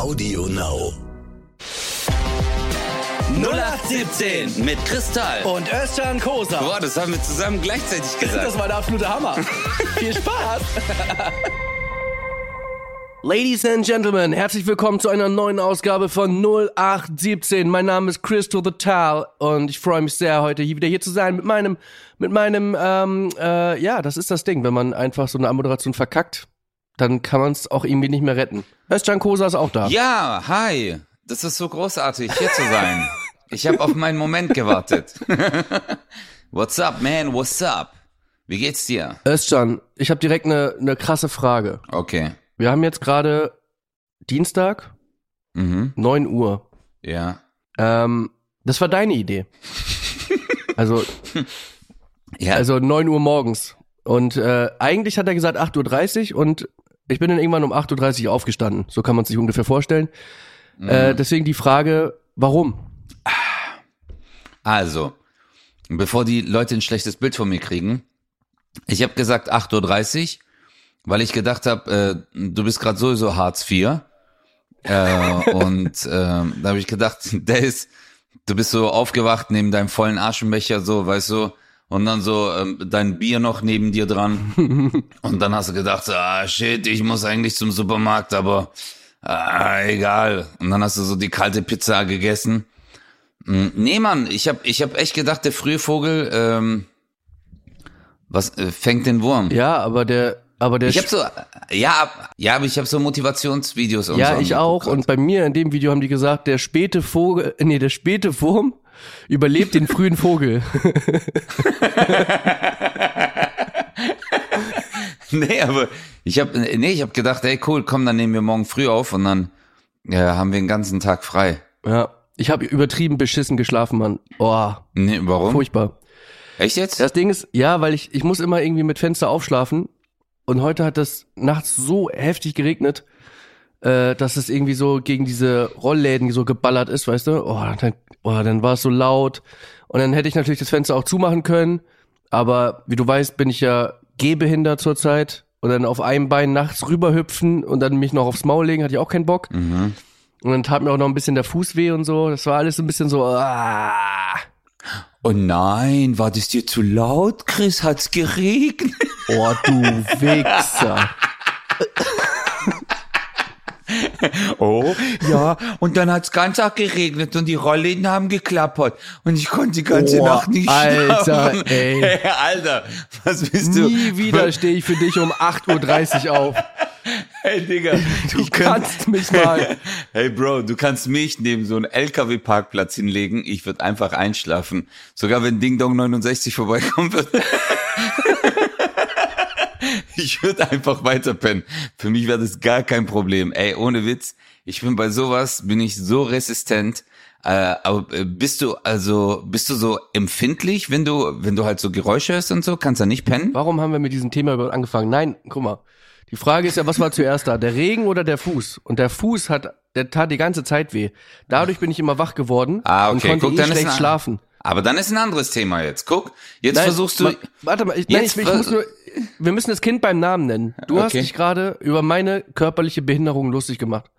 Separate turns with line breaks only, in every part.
Audio Now.
0817 mit Kristall.
Und Özcan Kosa.
Boah, das haben wir zusammen gleichzeitig gesagt.
Das war der absolute Hammer. Viel Spaß. Ladies and Gentlemen, herzlich willkommen zu einer neuen Ausgabe von 0817. Mein Name ist Chris to the Tal und ich freue mich sehr, heute hier wieder hier zu sein mit meinem, mit meinem, ähm, äh, ja, das ist das Ding, wenn man einfach so eine Moderation verkackt, dann kann man es auch irgendwie nicht mehr retten. Özcan Kosa ist auch da.
Ja, hi. Das ist so großartig, hier zu sein. Ich habe auf meinen Moment gewartet. What's up, man? What's up? Wie geht's dir?
Özcan, ich habe direkt eine, eine krasse Frage.
Okay.
Wir haben jetzt gerade Dienstag,
Mhm.
9 Uhr.
Ja.
Ähm, das war deine Idee. Also,
Ja.
also 9 Uhr morgens. Und äh, eigentlich hat er gesagt 8.30 Uhr und ich bin dann irgendwann um 8.30 Uhr aufgestanden. So kann man sich ungefähr vorstellen. Äh, deswegen die Frage, warum?
Also, bevor die Leute ein schlechtes Bild von mir kriegen, ich habe gesagt 8.30 Uhr, weil ich gedacht habe, äh, du bist gerade sowieso Hartz IV. Äh, und äh, da habe ich gedacht, der ist, du bist so aufgewacht neben deinem vollen Aschenbecher, so, weißt du, und dann so ähm, dein Bier noch neben dir dran. und dann hast du gedacht, so, ah shit, ich muss eigentlich zum Supermarkt, aber ah, egal. Und dann hast du so die kalte Pizza gegessen. Mm, Nee, Mann, ich hab, ich hab echt gedacht, der frühe Vogel, ähm, was äh, fängt den Wurm?
Ja, aber der, aber der
Ich hab so, ja, ja, aber ich hab so Motivationsvideos und so.
Ja, ich auch.
angeguckt
Und bei mir in dem Video haben die gesagt, der späte Vogel, nee, der späte Wurm überlebt den frühen Vogel.
nee, aber ich hab, nee, ich hab gedacht, ey, cool, komm, dann nehmen wir morgen früh auf und dann ja, haben wir den ganzen Tag frei.
ja, ich habe übertrieben beschissen geschlafen, Mann. Oh,
Nee, warum?
furchtbar.
Echt jetzt?
Das Ding ist, ja, weil ich, ich muss immer irgendwie mit Fenster aufschlafen und heute hat das nachts so heftig geregnet, äh, dass es irgendwie so gegen diese Rollläden so geballert ist, weißt du? Oh, dann, oh, dann war es so laut und dann hätte ich natürlich das Fenster auch zumachen können, aber wie du weißt, bin ich ja gehbehindert zurzeit und dann auf einem Bein nachts rüberhüpfen und dann mich noch aufs Maul legen, hatte ich auch keinen Bock.
Mhm.
Und dann tat mir auch noch ein bisschen der Fuß weh und so. Das war alles ein bisschen so, ah.
Oh nein, war das dir zu laut, Chris? Hat's geregnet?
Oh, du Wichser.
Oh, ja, und dann hat's ganz Tag geregnet und die Rollläden haben geklappert und ich konnte die ganze
Boah,
Nacht nicht
Alter,
schlafen.
ey.
Hey, Alter, was bist du?
Nie wieder stehe ich für dich um 8.30 Uhr auf.
Hey, Digga,
Du kannst mich mal.
Hey, Bro, du kannst mich neben so einen LKW-Parkplatz hinlegen. Ich würde einfach einschlafen. Sogar wenn Ding Dong 69 vorbeikommen wird. ich würde einfach weiterpennen. Für mich wäre das gar kein Problem. Ey, ohne Witz. Ich bin bei sowas, bin ich so resistent. Äh, aber äh, bist du also, bist du so empfindlich, wenn du, wenn du halt so Geräusche hörst und so? Kannst du nicht pennen?
Warum haben wir mit diesem Thema überhaupt angefangen? Nein, guck mal. Die Frage ist ja, was war zuerst da? Der Regen oder der Fuß? Und der Fuß hat, der tat die ganze Zeit weh. Dadurch bin ich immer wach geworden
Ah,
und
okay.
konnte
Guck,
eh schlecht schlafen.
Aber dann ist ein anderes Thema jetzt. Guck, jetzt
Nein,
versuchst du.
Warte mal, ich, nein, ich, ich muss nur, wir müssen das Kind beim Namen nennen. Du hast
Okay.
dich gerade über meine körperliche Behinderung lustig gemacht.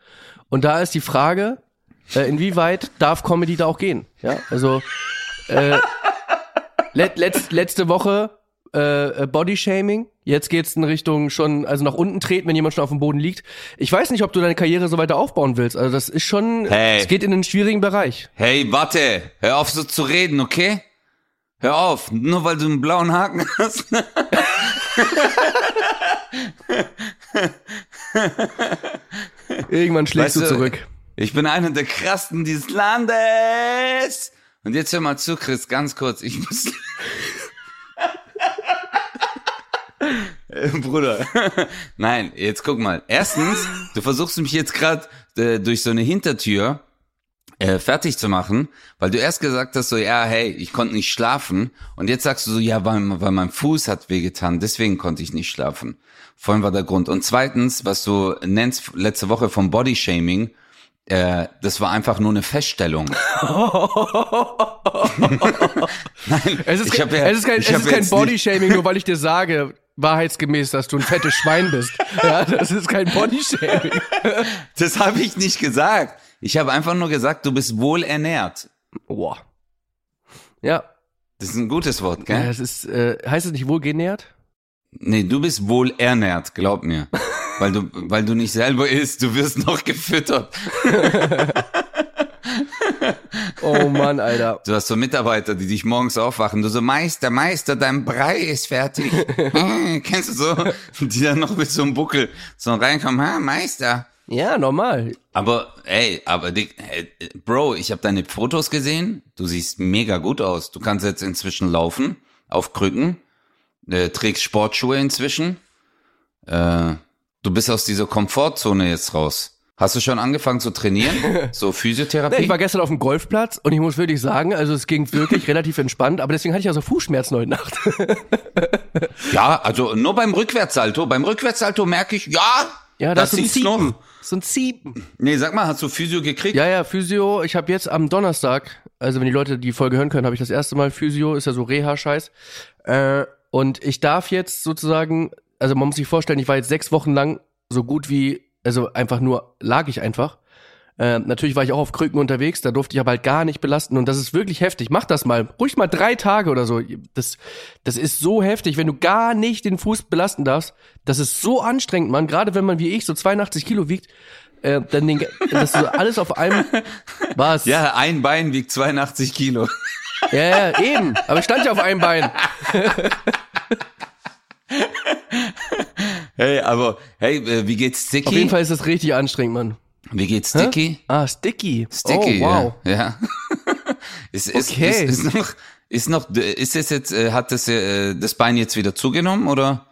Und da ist die Frage, äh, inwieweit darf Comedy da auch gehen? Ja, also äh, let, letzt, letzte Woche äh, äh, Bodyshaming. Jetzt geht's in Richtung schon, also nach unten treten, wenn jemand schon auf dem Boden liegt. Ich weiß nicht, ob du deine Karriere so weiter aufbauen willst. Also das ist schon,
Hey.
es geht in einen schwierigen Bereich.
Hey, warte, hör auf so zu reden, okay? Hör auf, nur weil du einen blauen Haken hast.
Irgendwann schlägst
Weißt
du
du,
zurück.
Ich bin einer der krassen dieses Landes. Und jetzt hör mal zu, Chris, ganz kurz. Ich muss. Äh, Bruder. Nein, jetzt guck mal. Erstens, du versuchst mich jetzt gerade äh, durch so eine Hintertür äh, fertig zu machen, weil du erst gesagt hast so, ja, hey, ich konnte nicht schlafen. Und jetzt sagst du so, ja, weil, weil mein Fuß hat wehgetan, deswegen konnte ich nicht schlafen. Vorhin war der Grund. Und zweitens, was du nennst letzte Woche vom Bodyshaming, äh, das war einfach nur eine Feststellung.
Es ist,
Ich hab ja-
es ist kein, es ist kein Bodyshaming, nur weil ich dir sage, wahrheitsgemäß, dass du ein fettes Schwein bist. Ja, das ist kein Bodyshaming.
Das habe ich nicht gesagt. Ich habe einfach nur gesagt, du bist wohl ernährt.
Boah. Ja,
Das ist ein gutes Wort,
ja
gell?
das ist, äh, heißt es nicht wohlgenährt?
Nee, du bist wohl ernährt, glaub mir. Weil du, weil du nicht selber isst, du wirst noch gefüttert.
Oh Mann, Alter.
Du hast so Mitarbeiter, die dich morgens aufwachen. Du so, Meister, Meister, dein Brei ist fertig. Hm, Kennst du so? Die dann noch mit so einem Buckel so reinkommen. Ha, Meister.
Ja, normal.
Aber, ey, aber Dick, äh, Bro, ich habe deine Fotos gesehen. Du siehst mega gut aus. Du kannst jetzt inzwischen laufen, auf Krücken, äh, trägst Sportschuhe inzwischen. Äh, du bist aus dieser Komfortzone jetzt raus. Hast du schon angefangen zu trainieren? So Physiotherapie?
Nee, ich war gestern auf dem Golfplatz und ich muss wirklich sagen, also es ging wirklich relativ entspannt, aber deswegen hatte ich also Fußschmerzen heute Nacht.
Ja, also nur beim Rückwärtssalto. Beim Rückwärtssalto merke ich, ja,
Ja,
das
das ist so ein Ziepen.
noch.
So ein Ziepen.
Nee, sag mal, hast du Physio gekriegt?
Ja, ja, Physio. Ich habe jetzt am Donnerstag, also wenn die Leute die Folge hören können, habe ich das erste Mal Physio, ist ja so Reha-Scheiß. Äh, und ich darf jetzt sozusagen, also man muss sich vorstellen, ich war jetzt sechs Wochen lang so gut wie, also einfach nur, lag ich einfach. Äh, natürlich war ich auch auf Krücken unterwegs, da durfte ich aber halt gar nicht belasten und das ist wirklich heftig. Mach das mal, ruhig mal drei Tage oder so. Das, das ist so heftig, wenn du gar nicht den Fuß belasten darfst. Das ist so anstrengend, man. Gerade wenn man wie ich so 82 Kilo wiegt, äh, dann den, das so alles auf einem. Was?
Ja, ein Bein wiegt 82 Kilo.
ja, ja, eben. Aber ich stand ja auf einem Bein.
Hey, aber, hey, äh, wie geht's Sticky?
Auf jeden Fall ist das richtig anstrengend, Mann.
Wie geht's Sticky?
Ah, Sticky.
Sticky,
oh, wow.
ja. ja. ist, ist,
Okay.
ist, ist noch, ist noch, ist es jetzt, äh, hat das, äh, das Bein jetzt wieder zugenommen oder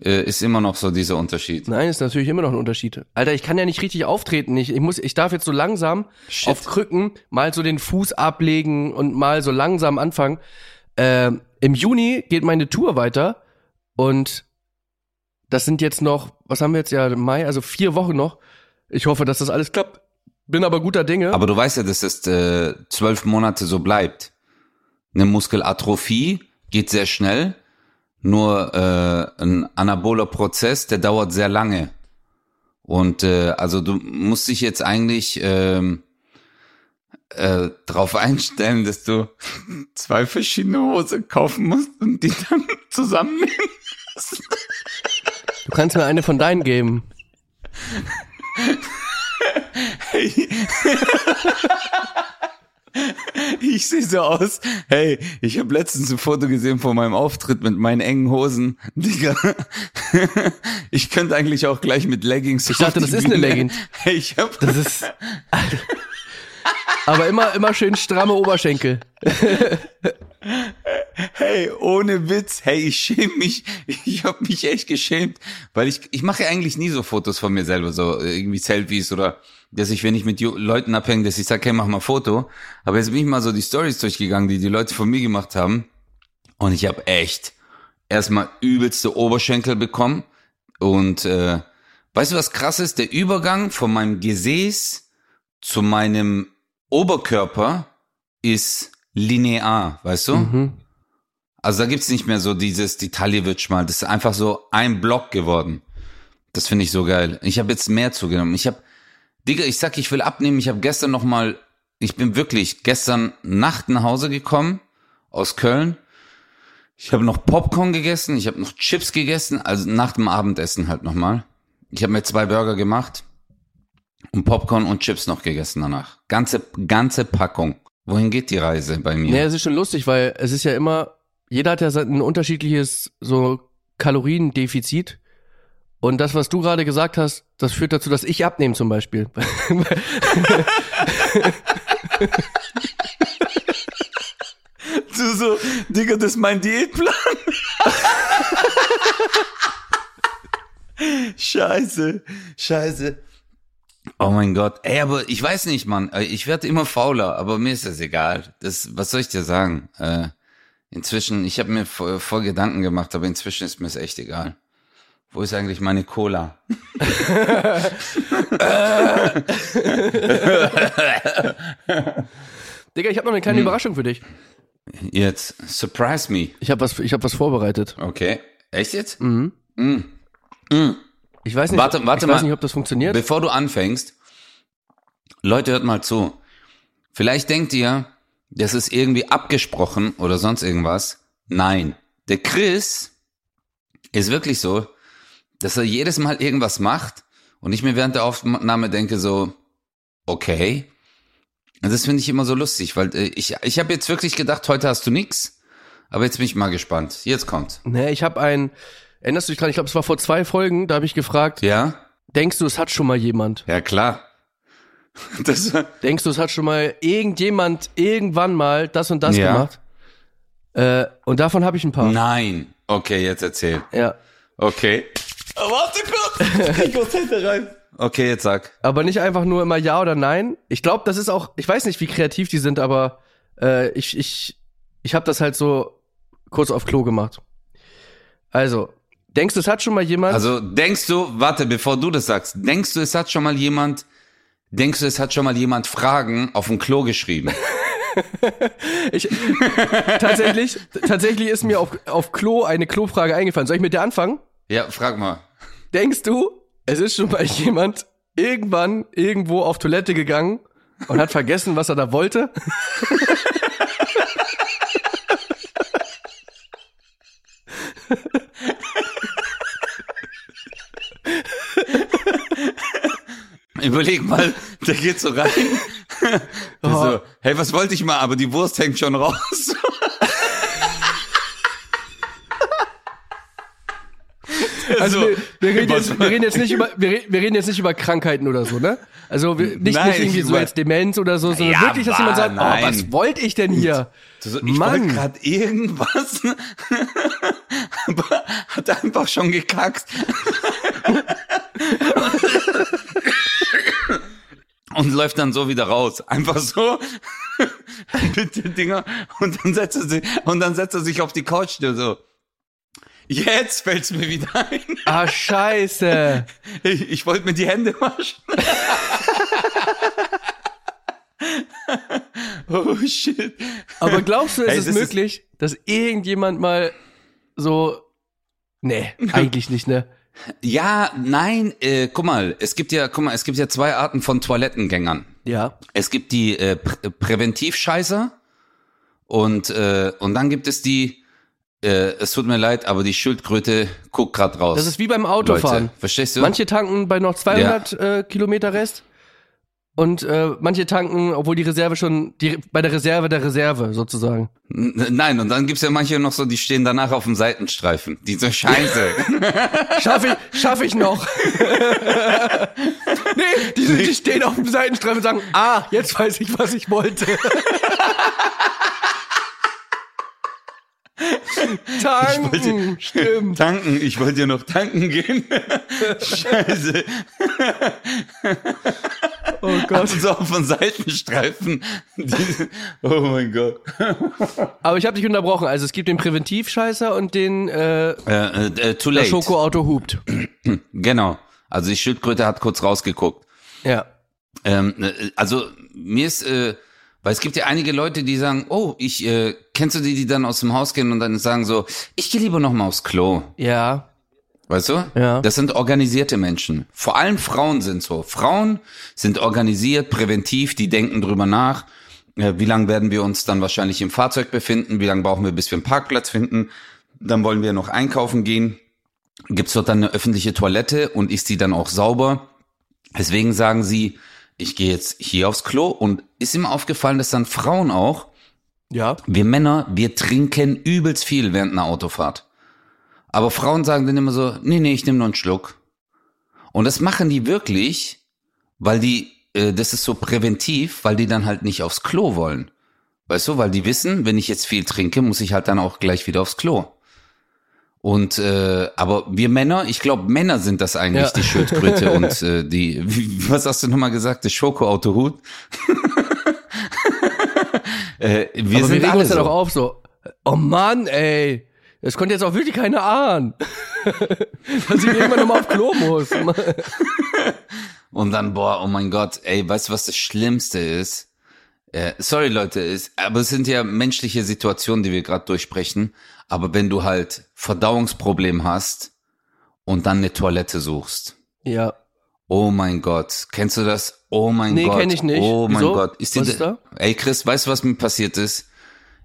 ist immer noch so dieser Unterschied?
Nein, ist natürlich immer noch ein Unterschied. Alter, ich kann ja nicht richtig auftreten. Ich, ich muss, ich darf jetzt so langsam
Shit.
auf Krücken mal so den Fuß ablegen und mal so langsam anfangen. Ähm, Im Juni geht meine Tour weiter und das sind jetzt noch, was haben wir jetzt ja Mai, also vier Wochen noch. Ich hoffe, dass das alles klappt. Bin aber guter Dinge.
Aber du weißt ja, dass es äh, zwölf Monate so bleibt. Eine Muskelatrophie geht sehr schnell, nur äh, ein anaboler Prozess, der dauert sehr lange. Und äh, also du musst dich jetzt eigentlich ähm, äh, darauf einstellen, dass du zwei verschiedene Hosen kaufen musst und die dann zusammennehmen.
du kannst mir eine von deinen geben.
Ich sehe so aus. Hey, ich habe letztens ein Foto gesehen von meinem Auftritt mit meinen engen Hosen. Digga, ich könnte eigentlich auch gleich mit Leggings.
Ich dachte, das ist eine
Bühne.
Leggings.
Hey, ich hab,
Das ist. Aber immer, immer schön stramme Oberschenkel.
Hey, ohne Witz. Hey, ich schäme mich. Ich habe mich echt geschämt, weil ich ich mache eigentlich nie so Fotos von mir selber, so irgendwie Selfies oder dass ich, wenn ich mit Leuten abhänge, dass ich sage, hey, mach mal Foto. Aber jetzt bin ich mal so die Stories durchgegangen, die die Leute von mir gemacht haben. Und ich habe echt erstmal übelste Oberschenkel bekommen. Und äh, weißt du, was krass ist? Der Übergang von meinem Gesäß zu meinem Oberkörper ist linear, weißt du?
Mhm.
Also da gibt's nicht mehr so dieses, die Taille wird schmal. Das ist einfach so ein Block geworden. Das finde ich so geil. Ich habe jetzt mehr zugenommen. Ich habe, Digga, ich sag, ich will abnehmen. Ich habe gestern noch mal, ich bin wirklich gestern Nacht nach Hause gekommen aus Köln. Ich habe noch Popcorn gegessen, ich habe noch Chips gegessen, also nach dem Abendessen halt nochmal. Ich habe mir zwei Burger gemacht und Popcorn und Chips noch gegessen danach. Ganze, ganze Packung. Wohin geht die Reise bei mir?
Nee, es ist schon lustig, weil es ist ja immer, jeder hat ja ein unterschiedliches so Kaloriendefizit. Und das, was du gerade gesagt hast, das führt dazu, dass ich abnehme zum Beispiel.
Du so, Digga, das ist mein Diätplan. scheiße, scheiße. Oh mein Gott. Ey, aber ich weiß nicht, Mann. Äh, Ich werde immer fauler, aber mir ist das egal. Das, was soll ich dir sagen? Äh, inzwischen, ich habe mir voll, voll Gedanken gemacht, aber inzwischen ist mir es echt egal. Wo ist eigentlich meine Cola?
Digga, ich habe noch eine kleine Überraschung für dich.
Jetzt, surprise me.
Ich habe was, ich habe was vorbereitet.
Okay. Echt jetzt?
Mhm.
Mm. Mm.
Ich weiß nicht,
Warte- warte
ich weiß
mal.
nicht, ob das funktioniert.
Bevor du anfängst, Leute, hört mal zu. Vielleicht denkt ihr, das ist irgendwie abgesprochen oder sonst irgendwas. Nein. Der Chris ist wirklich so, dass er jedes Mal irgendwas macht und ich mir während der Aufnahme denke so, okay. Und das finde ich immer so lustig, weil äh, ich, ich habe jetzt wirklich gedacht, heute hast du nix. Aber jetzt bin ich mal gespannt. Jetzt kommt.
Nee, ich habe ein, erinnerst du dich dran, ich glaube, es war vor zwei Folgen, da habe ich gefragt,
Ja?
denkst du, es hat schon mal jemand?
Ja, klar. Das,
Denkst du, es hat schon mal irgendjemand irgendwann mal das und das
Ja.
gemacht? Äh, und davon habe ich ein paar.
nein. Okay, jetzt erzähl.
Ja.
Okay. Oh, warte kurz. Ich muss hinter rein. Okay, jetzt sag.
Aber nicht einfach nur immer ja oder nein. Ich glaube, das ist auch, ich weiß nicht, wie kreativ die sind, aber äh, ich, ich, ich habe das halt so kurz auf Klo gemacht. Also, denkst du, es hat schon mal jemand?
Also denkst du, warte, bevor du das sagst, denkst du, es hat schon mal jemand, denkst du, es hat schon mal jemand Fragen auf dem Klo geschrieben?
Ich, tatsächlich, tatsächlich ist mir auf, auf Klo eine Klofrage eingefallen. Soll ich mit der anfangen?
Ja, frag mal.
Denkst du, es ist schon mal jemand irgendwann irgendwo auf Toilette gegangen und hat vergessen, was er da wollte?
Überleg mal, der geht so rein.
Oh.
so, hey, was wollte ich mal, aber die Wurst hängt schon raus.
Also
So,
wir, wir, reden jetzt, wir reden jetzt nicht über wir, re- wir reden jetzt nicht über Krankheiten oder so, ne? Also wir, nicht,
Nein,
nicht irgendwie so als Demenz oder so, sondern
Ja,
wirklich, dass jemand sagt, oh,
nein.
was wollte ich denn hier?
So, ich wollte gerade irgendwas, aber hat einfach schon gekackt. Und läuft dann so wieder raus. Einfach so mit den Dinger. Und dann setzt er sich, und dann setzt er sich auf die Couch so. Jetzt fällt's mir wieder ein.
ah Scheiße.
Ich, ich wollte mir die Hände waschen. oh shit.
Aber glaubst du, ist
Ey,
es
ist-
möglich, dass irgendjemand mal so Nee, eigentlich nicht, ne?
Ja, nein, äh, guck mal, es gibt ja, guck mal, es gibt ja zwei Arten von Toilettengängern.
Ja.
Es gibt die äh, Prä Präventivscheißer und äh, und dann gibt es die äh, es tut mir leid, aber die Schildkröte guckt grad raus.
Das ist wie beim Autofahren.
Leute, verstehst du?
Manche tanken bei noch 200 äh, Kilometer Rest und äh, manche tanken, obwohl die Reserve schon die bei der Reserve der Reserve sozusagen.
Nein, und dann gibt's ja manche noch so, die stehen danach auf dem Seitenstreifen. Die so Scheiße.
Schaffe ich, schaffe ich noch. nee, die, sind- die stehen auf dem Seitenstreifen und sagen, ah, jetzt weiß ich, was ich wollte. Tanken, stimmt.
tanken, ich wollte ja noch tanken gehen. Scheiße.
Oh Gott.
Also so dem Seitenstreifen. Die, oh mein Gott.
Aber ich habe dich unterbrochen. Also es gibt den Präventivscheißer und den äh,
Äh, äh, äh, too
das
late.
Schokoauto hupt.
Genau. Also die Schildkröte hat kurz rausgeguckt.
Ja.
Ähm, äh, also mir ist, äh, weil es gibt ja einige Leute, die sagen, oh, ich, äh, kennst du die, die dann aus dem Haus gehen und dann sagen so, ich gehe lieber noch mal aufs Klo.
Ja.
Weißt du?
Ja.
Das sind organisierte Menschen. Vor allem Frauen sind so. Frauen sind organisiert, präventiv, die denken drüber nach. Äh, Wie lange werden wir uns dann wahrscheinlich im Fahrzeug befinden? Wie lange brauchen wir, bis wir einen Parkplatz finden? Dann wollen wir noch einkaufen gehen. Gibt's dort dann eine öffentliche Toilette und ist die dann auch sauber? Deswegen sagen sie, ich gehe jetzt hier aufs Klo und ist ihm aufgefallen, dass dann Frauen auch,
Ja.
wir Männer, wir trinken übelst viel während einer Autofahrt. Aber Frauen sagen dann immer so, nee, nee, ich nehme nur einen Schluck. Und das machen die wirklich, weil die, äh, das ist so präventiv, weil die dann halt nicht aufs Klo wollen. Weißt du, weil die wissen, wenn ich jetzt viel trinke, muss ich halt dann auch gleich wieder aufs Klo. Und äh, aber wir Männer, ich glaube, Männer sind das eigentlich,
Ja.
die Schildkröte und äh, die, wie, was hast du nochmal gesagt, das Schokoautohut? äh, wir
Aber
sind
wir
alle
uns ja
so.
doch auf so. Oh Mann, ey. Das konnte jetzt auch wirklich keiner ahnen. Dass ich irgendwann nochmal auf Klo muss.
Und dann, boah, oh mein Gott, ey, weißt du, was das Schlimmste ist? Äh, sorry Leute, es, aber es sind ja menschliche Situationen, die wir gerade durchsprechen. Aber wenn du halt Verdauungsproblem hast und dann eine Toilette suchst.
Ja.
Oh mein Gott, kennst du das? Oh mein
Nee,
Gott.
kenn ich nicht.
Oh mein
Wieso?
Gott. Ist
Was ist da?
Ey Chris, weißt du, was mir passiert ist?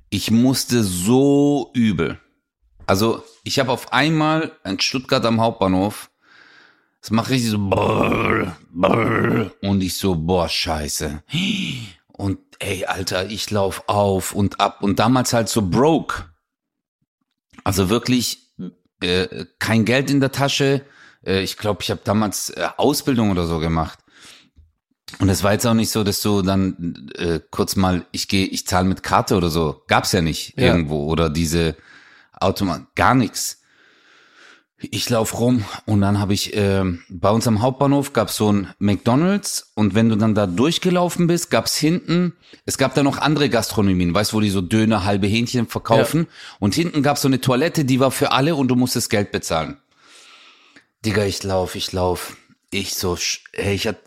Ich musste so übel. Also, ich habe auf einmal in Stuttgart am Hauptbahnhof, es macht richtig so brrr, brrr, und ich so, boah, scheiße. Und ey, Alter, ich lauf auf und ab und damals halt so broke. Also wirklich äh, kein Geld in der Tasche. Äh, ich glaube, ich habe damals äh, Ausbildung oder so gemacht. Und es war jetzt auch nicht so, dass du dann äh, kurz mal, ich gehe, ich zahle mit Karte oder so. Gab's ja nicht
Ja.
irgendwo. Oder diese Automat, gar nichts. Ich lauf rum und dann habe ich, ähm, bei uns am Hauptbahnhof gab's so ein McDonalds und wenn du dann da durchgelaufen bist, gab's hinten, es gab da noch andere Gastronomien, weißt du, wo die so Döner, halbe Hähnchen verkaufen und hinten gab's so eine Toilette, die war für alle und du musstest Geld bezahlen. Digga, ich lauf, ich lauf. Ich so, sch- ey, ich hatte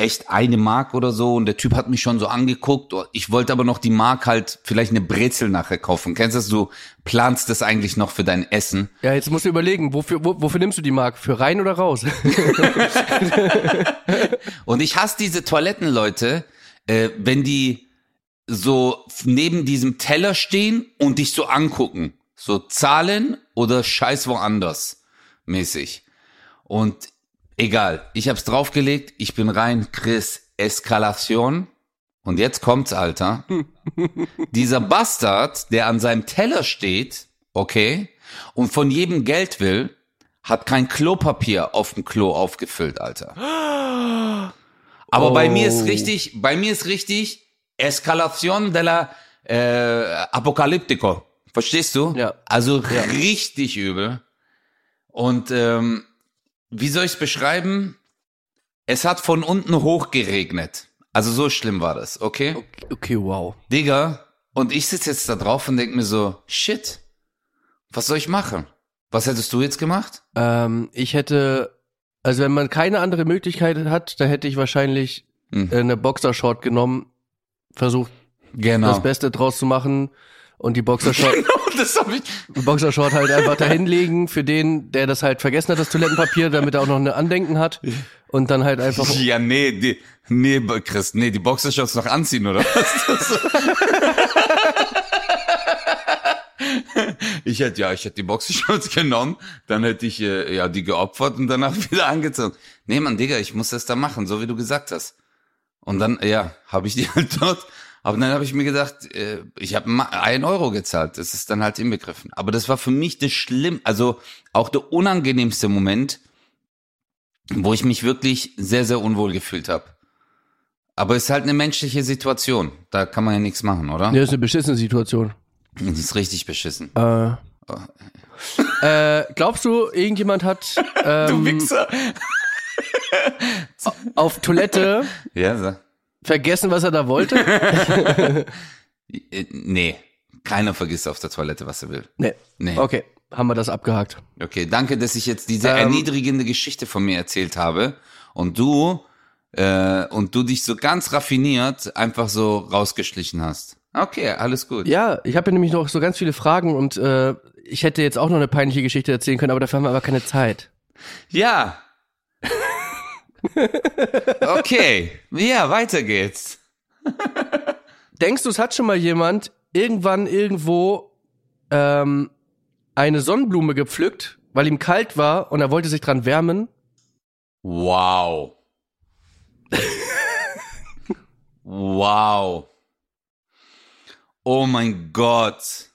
echt eine Mark oder so und der Typ hat mich schon so angeguckt. Ich wollte aber noch die Mark halt vielleicht eine Brezel nachher kaufen. Kennst du das? Du planst das eigentlich noch für dein Essen.
Ja, jetzt musst du überlegen, wofür, wo, wofür nimmst du die Mark? Für rein oder raus?
Und ich hasse diese Toilettenleute, äh, wenn die so neben diesem Teller stehen und dich so angucken. So zahlen oder scheiß woanders mäßig. Und egal, ich hab's draufgelegt, ich bin rein, Chris, Eskalation. Und jetzt kommt's, Alter. Dieser Bastard, der an seinem Teller steht, okay, und von jedem Geld will, hat kein Klopapier auf dem Klo aufgefüllt, Alter. Aber bei mir ist
Oh.
richtig, bei mir ist richtig Escalación de la äh, Apocalyptico. Verstehst du?
Ja.
Also richtig übel. Und ähm, wie soll ich es beschreiben? Es hat von unten hoch geregnet. Also so schlimm war das, okay?
Okay, wow.
Digga, und ich sitze jetzt da drauf und denk mir so, shit, was soll ich machen? Was hättest du jetzt gemacht?
Ähm, ich hätte, also wenn man keine andere Möglichkeit hat, da hätte ich wahrscheinlich
Hm.
äh, eine Boxershort genommen, versucht
Genau.
das Beste draus zu machen und die Boxershort, die Boxershort halt einfach dahinlegen für den, der das halt vergessen hat, das Toilettenpapier, damit er auch noch eine Andenken hat und dann halt einfach
Ja, nee, die, nee, Chris, nee, die Boxershorts noch anziehen, oder was? ich hätte, ja, ich hätte die Boxershorts genommen, dann hätte ich, äh, ja, die geopfert und danach wieder angezogen. Nee, Mann, Digga, ich muss das da machen, so wie du gesagt hast. Und dann, ja, habe ich die halt dort, aber dann habe ich mir gedacht, äh, ich habe ein Euro gezahlt, das ist dann halt inbegriffen. Aber das war für mich das Schlimm, also auch der unangenehmste Moment, wo ich mich wirklich sehr, sehr unwohl gefühlt habe. Aber es ist halt eine menschliche Situation. Da kann man ja nichts machen, oder?
Ja, ist eine beschissene Situation.
Das ist richtig beschissen.
Äh, äh, glaubst du, irgendjemand hat ähm,
Wichser.
auf Toilette
Ja, so.
Vergessen, was er da wollte?
Äh, Nee, keiner vergisst auf der Toilette, was er will.
nee.
Nee.
Okay, haben wir das abgehakt.
Okay, danke, dass ich jetzt diese
Ähm.
erniedrigende Geschichte von mir erzählt habe und du äh, und du dich so ganz raffiniert einfach so rausgeschlichen hast. Okay, alles gut.
Ja, ich habe ja nämlich noch so ganz viele Fragen und äh, ich hätte jetzt auch noch eine peinliche Geschichte erzählen können, aber dafür haben wir aber keine Zeit.
Ja. Okay. Ja, weiter geht's.
Denkst du, es hat schon mal jemand irgendwann irgendwo ähm, eine Sonnenblume gepflückt, weil ihm kalt war und er wollte sich dran wärmen?
Wow. wow. Oh mein Gott.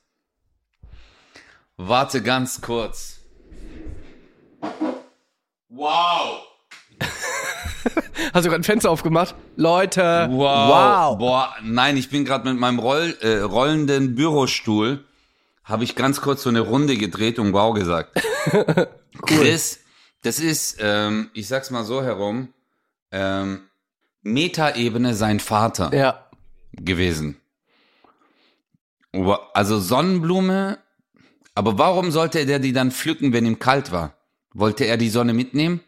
Warte ganz kurz. Wow.
Hast du gerade ein Fenster aufgemacht? Leute,
Wow. Boah, nein, ich bin gerade mit meinem Roll, äh, rollenden Bürostuhl, habe ich ganz kurz so eine Runde gedreht und wow gesagt. Chris, das ist, ähm, ich sag's mal so herum, ähm, Metaebene sein Vater
Ja,
gewesen. Also Sonnenblume, aber warum sollte der die dann pflücken, wenn ihm kalt war? Wollte er die Sonne mitnehmen?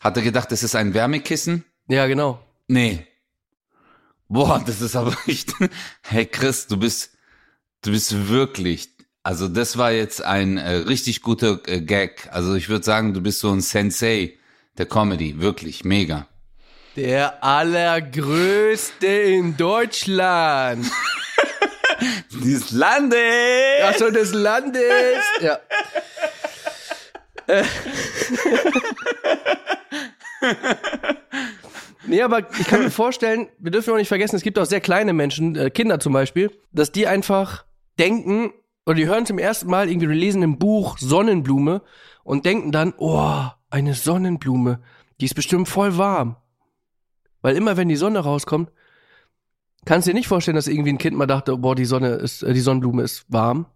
Hat er gedacht, das ist ein Wärmekissen?
ja, genau.
Nee. Boah, das ist aber echt. Hey Chris, du bist, du bist wirklich. Also das war jetzt ein äh, richtig guter äh, Gag. Also ich würde sagen, du bist so ein Sensei der Comedy, wirklich mega.
Der allergrößte in Deutschland.
Des Landes.
Achso, des Landes. Ja. Äh. Nee, aber ich kann mir vorstellen, wir dürfen auch nicht vergessen, es gibt auch sehr kleine Menschen, äh, Kinder zum Beispiel, dass die einfach denken, oder die hören zum ersten Mal irgendwie, die lesen im Buch Sonnenblume und denken dann, oh, eine Sonnenblume, die ist bestimmt voll warm. Weil immer wenn die Sonne rauskommt, kannst du dir nicht vorstellen, dass irgendwie ein Kind mal dachte, boah, die Sonne ist, äh, die Sonnenblume ist warm.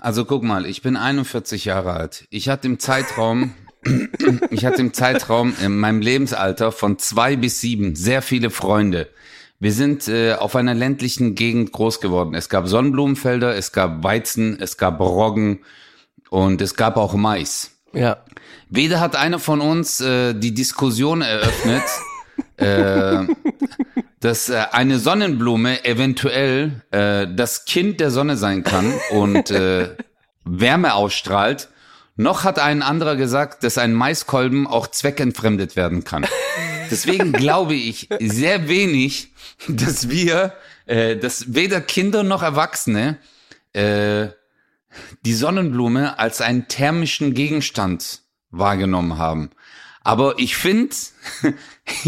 Also guck mal, ich bin 41 Jahre alt. Ich hatte im Zeitraum, ich hatte im Zeitraum in meinem Lebensalter von zwei bis sieben sehr viele Freunde. Wir sind äh, auf einer ländlichen Gegend groß geworden. Es gab Sonnenblumenfelder, es gab Weizen, es gab Roggen und es gab auch Mais.
Ja.
Weder hat einer von uns äh, die Diskussion eröffnet, äh, dass äh, eine Sonnenblume eventuell äh, das Kind der Sonne sein kann und äh, Wärme ausstrahlt. Noch hat ein anderer gesagt, dass ein Maiskolben auch zweckentfremdet werden kann. Deswegen glaube ich sehr wenig, dass wir, äh, dass weder Kinder noch Erwachsene äh, die Sonnenblume als einen thermischen Gegenstand wahrgenommen haben. Aber ich finde,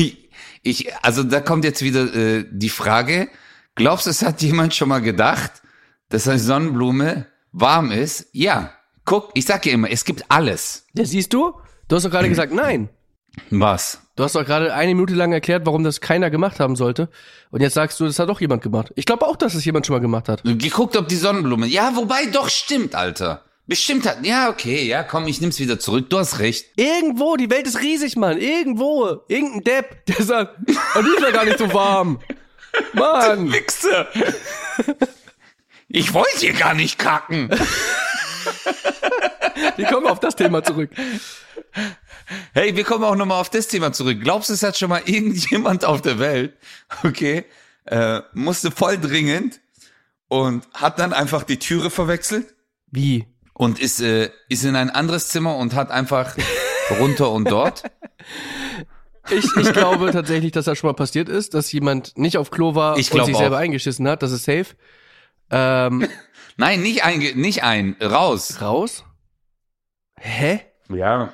ich, also da kommt jetzt wieder äh, die Frage, glaubst du, es hat jemand schon mal gedacht, dass eine Sonnenblume warm ist? Ja. Guck, ich sag ja immer, es gibt alles.
Ja, siehst du? Du hast doch gerade gesagt, nein.
Was?
Du hast doch gerade eine Minute lang erklärt, warum das keiner gemacht haben sollte. Und jetzt sagst du, das hat doch jemand gemacht. Ich glaube auch, dass es jemand schon mal gemacht hat.
Geguckt, ob die Sonnenblume. Ja, wobei, doch stimmt, Alter. Bestimmt hat. Ja, okay, ja, komm, ich nimm's wieder zurück. Du hast recht.
Irgendwo, die Welt ist riesig, Mann. Irgendwo. Irgendein Depp, der sagt, oh, die ist ja gar nicht so warm. Mann.
Wichse. Ich wollte hier gar nicht kacken.
Wir kommen auf das Thema zurück.
Hey, wir kommen auch nochmal auf das Thema zurück. Glaubst du, es hat schon mal irgendjemand auf der Welt, okay, äh, musste voll dringend und hat dann einfach die Türe verwechselt
Wie?
Und ist, äh, ist in ein anderes Zimmer und hat einfach runter und dort?
Ich, ich glaube tatsächlich, dass das schon mal passiert ist, dass jemand nicht auf Klo war
Ich
und sich
auch.
selber eingeschissen hat. Das ist safe. Ähm,
Nein, nicht ein, nicht ein, raus.
raus? Hä?
Ja.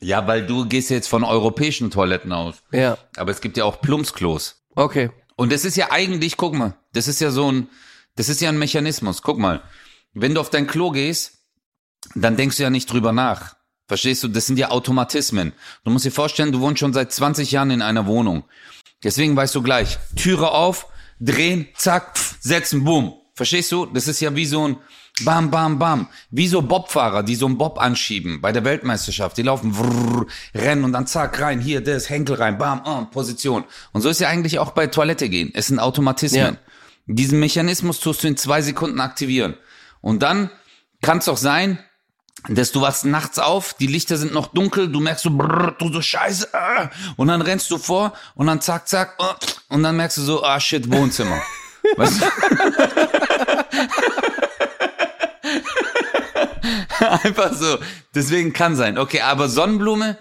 Ja, weil du gehst jetzt von europäischen Toiletten aus.
Ja.
Aber es gibt ja auch Plumpsklos.
Okay.
Und das ist ja eigentlich, guck mal, das ist ja so ein, das ist ja ein Mechanismus. Guck mal, wenn du auf dein Klo gehst, dann denkst du ja nicht drüber nach. Verstehst du? Das sind ja Automatismen. Du musst dir vorstellen, du wohnst schon seit 20 Jahren in einer Wohnung. Deswegen weißt du gleich, Türe auf, drehen, zack, pf, setzen, boom. Verstehst du? Das ist ja wie so ein Bam, bam, bam. Wie so Bobfahrer, die so einen Bob anschieben bei der Weltmeisterschaft. Die laufen, vrrr, rennen und dann zack, rein, hier, das, Henkel rein, bam, oh, Position. Und so ist ja eigentlich auch bei Toilette gehen. Es sind Automatismen.
Ja.
Diesen Mechanismus tust du in zwei Sekunden aktivieren. Und dann kann es auch sein, dass du wachst nachts auf, die Lichter sind noch dunkel, du merkst so, brrr, du so scheiße, ah, und dann rennst du vor und dann zack, zack, oh, und dann merkst du so, ah shit, Wohnzimmer. Weißt du? Einfach so. Deswegen kann sein. Okay, aber Sonnenblume.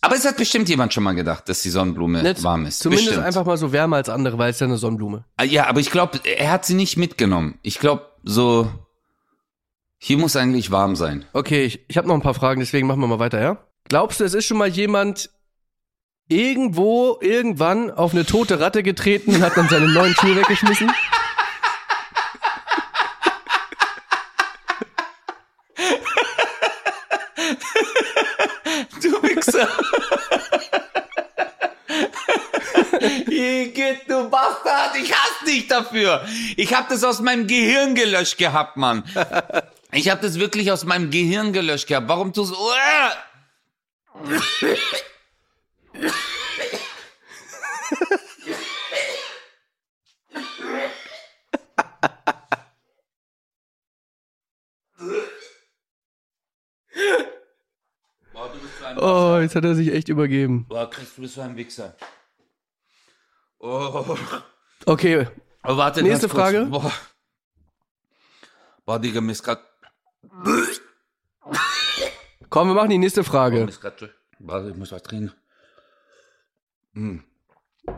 Aber es hat bestimmt jemand schon mal gedacht, dass die Sonnenblume
Nicht-
warm ist.
Zumindest
bestimmt.
einfach mal so wärmer als andere, weil es ja eine Sonnenblume.
Ah, Ja, aber ich glaube, er hat sie nicht mitgenommen. Ich glaube, so. Hier muss eigentlich warm sein.
Okay, ich, ich habe noch ein paar Fragen, deswegen machen wir mal weiter, ja? Glaubst du, es ist schon mal jemand irgendwo, irgendwann auf eine tote Ratte getreten und hat dann seine neuen Schuhe weggeschmissen?
Du Wichser. Igitt, du Bastard, ich hasse dich dafür. Ich habe das aus meinem Gehirn gelöscht gehabt, Mann. Ich habe das wirklich aus meinem Gehirn gelöscht gehabt. Warum tust du... Uah! Boah, du bist so ein
Oh, jetzt hat er sich echt übergeben.
Boah, Chris, du bist so ein Wichser. Oh.
Okay,
Oh, warte,
Nächste. Frage.
Boah. Boah, Digga, mir ist grad,
komm, wir machen die nächste Frage.
ist grad, warte, ich muss was trinken. Hm.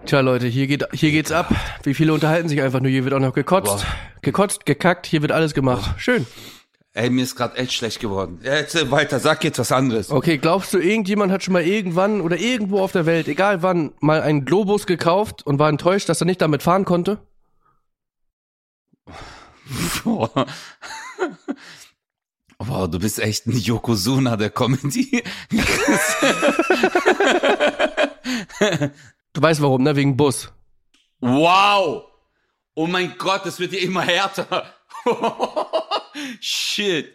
Tja, Leute, hier, geht, hier geht's ab. Wie viele unterhalten sich einfach nur? Hier wird auch noch gekotzt. Gekotzt, gekackt, hier wird alles gemacht. Schön.
Ey, mir ist grad echt schlecht geworden. Äh, weiter, sag jetzt was anderes.
Okay, glaubst du, irgendjemand hat schon mal irgendwann oder irgendwo auf der Welt, egal wann, mal einen Globus gekauft und war enttäuscht, dass er nicht damit fahren konnte?
Boah. Wow, du bist echt ein Yokozuna der Comedy.
Du weißt warum, ne? Wegen Bus.
Wow! Oh mein Gott, das wird ja immer härter. Shit.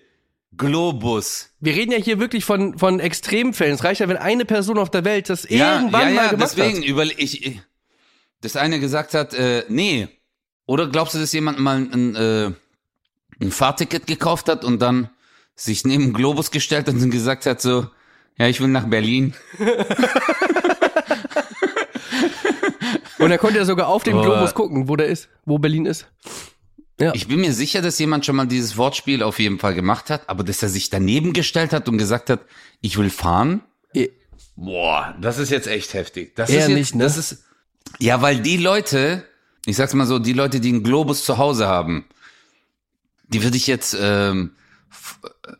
Globus.
Wir reden ja hier wirklich von, von Extremfällen. Es reicht ja, wenn eine Person auf der Welt das irgendwann mal gemacht
deswegen
hat.
über ich, ich das eine gesagt hat, äh, nee. Oder glaubst du, dass jemand mal ein, äh, ein Fahrticket gekauft hat und dann sich neben Globus gestellt hat und gesagt hat so, ja, ich will nach Berlin.
Und er konnte ja sogar auf dem. Globus gucken, wo der ist, wo Berlin ist.
Ich bin mir sicher, dass jemand schon mal dieses Wortspiel auf jeden Fall gemacht hat, aber dass er sich daneben gestellt hat und gesagt hat, ich will fahren.
Eh,
Boah, das ist jetzt echt heftig. Das
Eher
ist jetzt,
nicht, ne?
Das ist, ja, weil die Leute, ich sag's mal so, die Leute, die einen Globus zu Hause haben, die würde ich jetzt ähm, äh,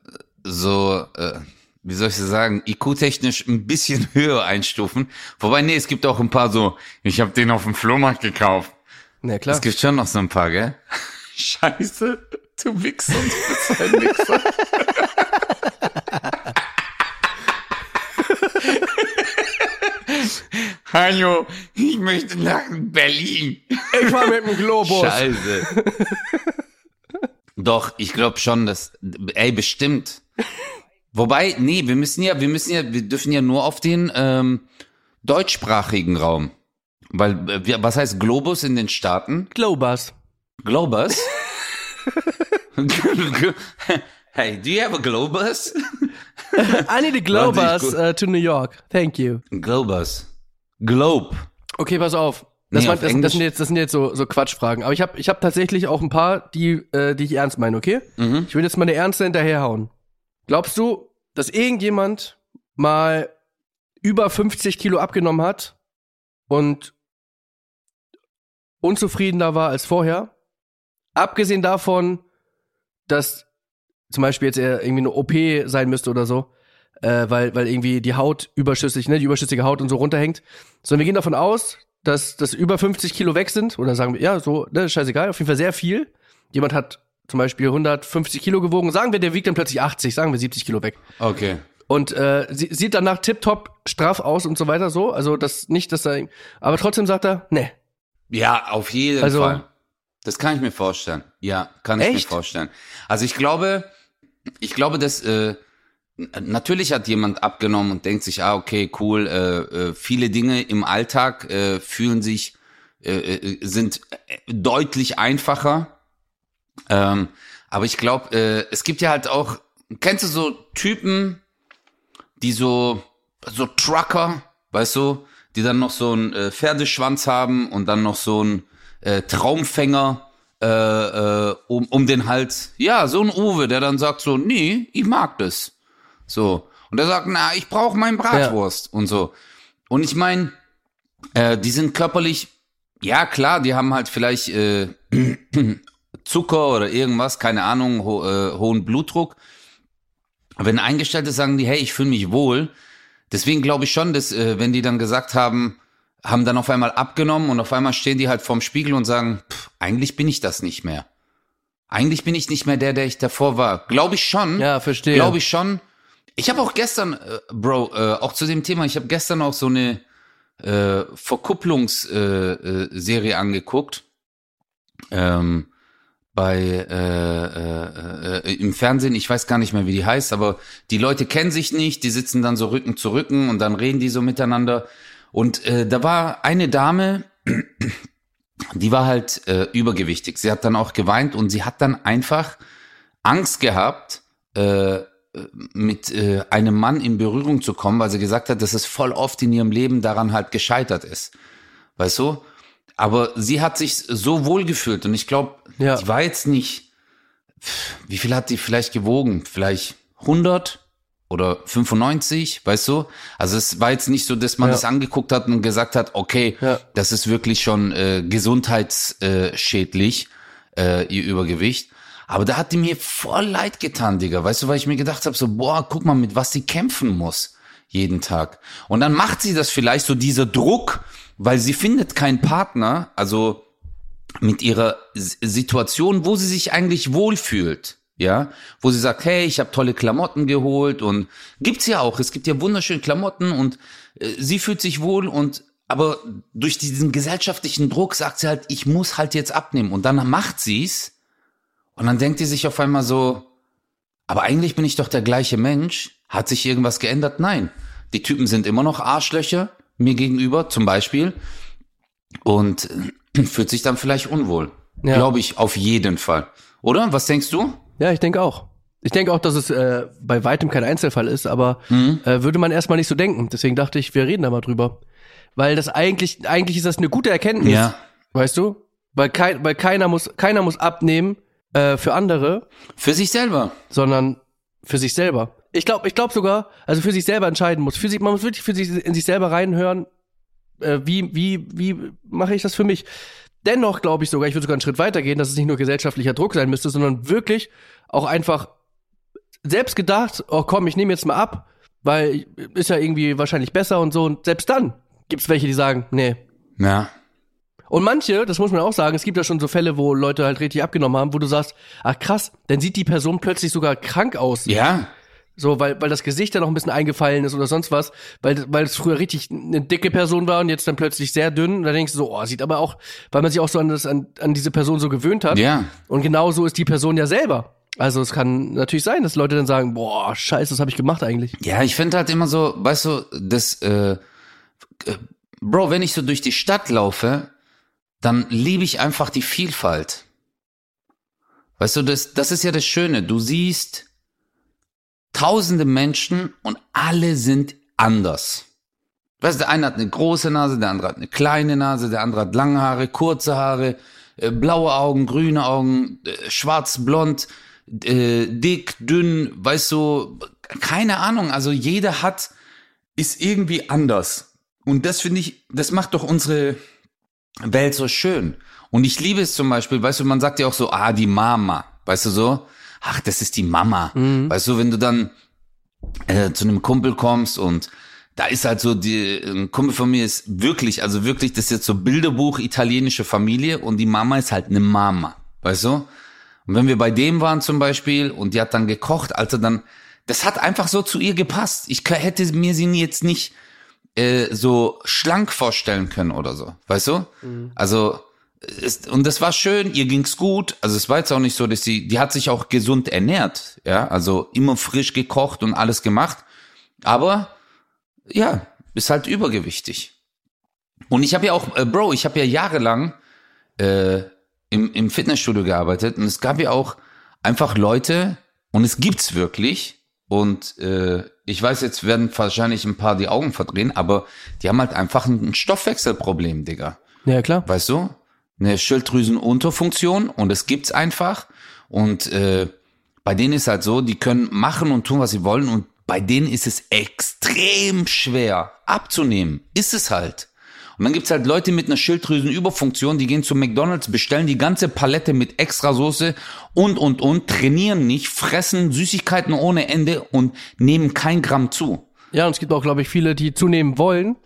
so, äh, wie soll ich das sagen, IQ-technisch ein bisschen höher einstufen. Wobei, nee, es gibt auch ein paar so, ich habe den auf dem Flohmarkt gekauft.
na klar.
Es gibt schon noch so ein paar, gell? Scheiße, du Wichser, du bist ein Wichser. Hallo, ich möchte nach Berlin.
Ich war mit dem Globus.
Scheiße. Doch, ich glaube schon, dass, ey, bestimmt. Wobei, nee, wir müssen ja, wir müssen ja, wir dürfen ja nur auf den ähm, deutschsprachigen Raum. Weil, äh, was heißt Globus in den Staaten?
Globus.
Globus? hey, do you have a Globus?
I need a Globus uh, to New York. Thank you.
Globus. Globe.
Okay, pass auf. Das,
Nee,
war, das, das sind jetzt, das sind jetzt so, so Quatschfragen. Aber ich habe ich hab tatsächlich auch ein paar, die, äh, die ich ernst meine, okay?
Mhm.
Ich will jetzt mal eine ernste hinterherhauen. Glaubst du, dass irgendjemand mal über 50 Kilo abgenommen hat und unzufriedener war als vorher? Abgesehen davon, dass zum Beispiel jetzt irgendwie eine OP sein müsste oder so, äh, weil, weil irgendwie die Haut überschüssig, ne, die überschüssige Haut und so runterhängt. Sondern wir gehen davon aus, dass, dass über 50 Kilo weg sind, oder sagen wir, ja, so, ne, scheißegal, auf jeden Fall sehr viel. Jemand hat zum Beispiel 150 Kilo gewogen, sagen wir, der wiegt dann plötzlich 80, sagen wir 70 Kilo weg.
Okay.
Und äh, sie, sieht danach tipptopp straff aus und so weiter so. Also das nicht, dass er. Aber trotzdem sagt er, ne.
Ja, auf jeden
Also-
Fall. Das kann ich mir vorstellen. Ja, kann ich
Echt?
mir vorstellen. Also ich glaube, ich glaube, dass äh, natürlich hat jemand abgenommen und denkt sich, ah, okay, cool, äh, äh, viele Dinge im Alltag äh, fühlen sich, äh, äh, sind äh, deutlich einfacher. Ähm, aber ich glaube, äh, es gibt ja halt auch, kennst du so Typen, die so, so Trucker, weißt du, die dann noch so einen äh, Pferdeschwanz haben und dann noch so einen äh, Traumfänger äh, äh, um, um den Hals. Ja, so ein Uwe, der dann sagt so, nee, ich mag das. So. Und er sagt, na, ich brauche mein Bratwurst und so. Und ich meine, äh, die sind körperlich, ja klar, die haben halt vielleicht äh, Zucker oder irgendwas, keine Ahnung, ho äh, hohen Blutdruck. Aber wenn Eingestellte sagen die, hey, ich fühle mich wohl, deswegen glaube ich schon, dass äh, wenn die dann gesagt haben, haben dann auf einmal abgenommen und auf einmal stehen die halt vorm Spiegel und sagen, pff, eigentlich bin ich das nicht mehr. Eigentlich bin ich nicht mehr der, der ich davor war. Glaube ich schon.
Ja, verstehe.
Glaube ich schon. Ich habe auch gestern, äh, Bro, äh, auch zu dem Thema, ich habe gestern auch so eine äh, Verkupplungsserie äh, äh, angeguckt. Ähm, bei äh, äh, äh, im Fernsehen, ich weiß gar nicht mehr, wie die heißt, aber die Leute kennen sich nicht, die sitzen dann so Rücken zu Rücken und dann reden die so miteinander. Und äh, da war eine Dame, die war halt äh, übergewichtig. Sie hat dann auch geweint und sie hat dann einfach Angst gehabt, äh, mit äh, einem Mann in Berührung zu kommen, weil sie gesagt hat, dass es voll oft in ihrem Leben daran halt gescheitert ist. Weißt du? aber sie hat sich so wohl gefühlt und ich glaube,
Ja.
die war jetzt nicht, wie viel hat die vielleicht gewogen? Vielleicht 100 oder 95, weißt du? Also es war jetzt nicht so, dass man
Ja.
das angeguckt hat und gesagt hat, okay,
Ja.
das ist wirklich schon äh, gesundheitsschädlich, äh, ihr Übergewicht. Aber da hat die mir voll leid getan, Digga. Weißt du, weil ich mir gedacht habe, so, boah, guck mal, mit was sie kämpfen muss jeden Tag. Und dann macht sie das vielleicht so dieser Druck, weil sie findet keinen Partner, also mit ihrer Situation, wo sie sich eigentlich wohlfühlt. Ja, wo sie sagt, hey, ich habe tolle Klamotten geholt und gibt's ja auch. Es gibt ja wunderschöne Klamotten und äh, sie fühlt sich wohl und aber durch diesen gesellschaftlichen Druck sagt sie halt, ich muss halt jetzt abnehmen und dann macht sie's und dann denkt sie sich auf einmal so, aber eigentlich bin ich doch der gleiche Mensch. Hat sich irgendwas geändert? Nein. Die Typen sind immer noch Arschlöcher mir gegenüber, zum Beispiel. Und äh, fühlt sich dann vielleicht unwohl.
Ja.
Glaube ich, auf jeden Fall. Oder? Was denkst du?
Ja, ich denke auch. Ich denke auch, dass es äh, bei weitem kein Einzelfall ist, aber
Mhm.
äh, würde man erstmal nicht so denken. Deswegen dachte ich, wir reden da mal drüber. Weil das eigentlich, eigentlich ist das eine gute Erkenntnis.
Ja.
Weißt du? Weil, kein, weil keiner muss, keiner muss abnehmen äh, für andere,
Für sich selber.
sondern für sich selber. Ich glaube, ich glaube sogar, also für sich selber entscheiden muss. Für sich, man muss wirklich für sich in sich selber reinhören, äh, wie, wie, wie mache ich das für mich? Dennoch glaube ich sogar, ich würde sogar einen Schritt weiter gehen, dass es nicht nur gesellschaftlicher Druck sein müsste, sondern wirklich auch einfach selbst gedacht, oh komm, ich nehme jetzt mal ab, weil ist ja irgendwie wahrscheinlich besser und so. Und selbst dann gibt's welche, die sagen, nee.
Ja.
Und manche, das muss man auch sagen, es gibt ja schon so Fälle, wo Leute halt richtig abgenommen haben, wo du sagst, ach krass, dann sieht die Person plötzlich sogar krank aus.
Ja.
So, weil, weil das Gesicht dann noch ein bisschen eingefallen ist oder sonst was, weil, weil es früher richtig eine dicke Person war und jetzt dann plötzlich sehr dünn. Und da denkst du so, oh, sieht aber auch, weil man sich auch so an, das, an, an diese Person so gewöhnt hat.
Ja.
Und genau so ist die Person ja selber. Also es kann natürlich sein, dass Leute dann sagen, boah, scheiße, was habe ich gemacht eigentlich?
Ja, ich finde halt immer so, weißt du, das, äh, äh, Bro, wenn ich so durch die Stadt laufe, dann liebe ich einfach die Vielfalt. Weißt du, das, das ist ja das Schöne. Du siehst tausende Menschen und alle sind anders. Weißt du, der eine hat eine große Nase, der andere hat eine kleine Nase, der andere hat lange Haare, kurze Haare, äh, blaue Augen, grüne Augen, äh, schwarz, blond, äh, dick, dünn, weißt du, keine Ahnung. Also jeder hat, ist irgendwie anders. Und das finde ich, das macht doch unsere Welt so schön. Und ich liebe es zum Beispiel, weißt du, man sagt ja auch so, ah, die Mama, weißt du so? Ach, das ist die Mama. Weißt du, wenn du dann äh, zu einem Kumpel kommst und da ist halt so die, ein Kumpel von mir ist wirklich, also wirklich, das ist jetzt so Bilderbuch italienische Familie und die Mama ist halt eine Mama, weißt du? Und wenn wir bei dem waren zum Beispiel und die hat dann gekocht, also dann, das hat einfach so zu ihr gepasst. Ich hätte mir sie jetzt nicht äh, so schlank vorstellen können oder so, weißt du? Also ist, und das war schön, ihr ging's gut. Also es war jetzt auch nicht so, dass sie, die hat sich auch gesund ernährt, ja, also immer frisch gekocht und alles gemacht. Aber ja, ist halt übergewichtig. Und ich habe ja auch, äh, Bro, ich habe ja jahrelang äh, im, im Fitnessstudio gearbeitet und es gab ja auch einfach Leute, und es gibt's wirklich, und äh, ich weiß, jetzt werden wahrscheinlich ein paar die Augen verdrehen, aber die haben halt einfach ein Stoffwechselproblem, Digga.
Ja, klar.
Weißt du? Eine Schilddrüsenunterfunktion und es gibt's einfach. Und äh, bei denen ist halt so, die können machen und tun, was sie wollen und bei denen ist es extrem schwer abzunehmen. Ist es halt. Und dann gibt's halt Leute mit einer Schilddrüsenüberfunktion, die gehen zu McDonalds, bestellen die ganze Palette mit extra Soße und, und, und, trainieren nicht, fressen Süßigkeiten ohne Ende und nehmen kein Gramm zu.
Ja, und es gibt auch, glaube ich, viele, die zunehmen wollen.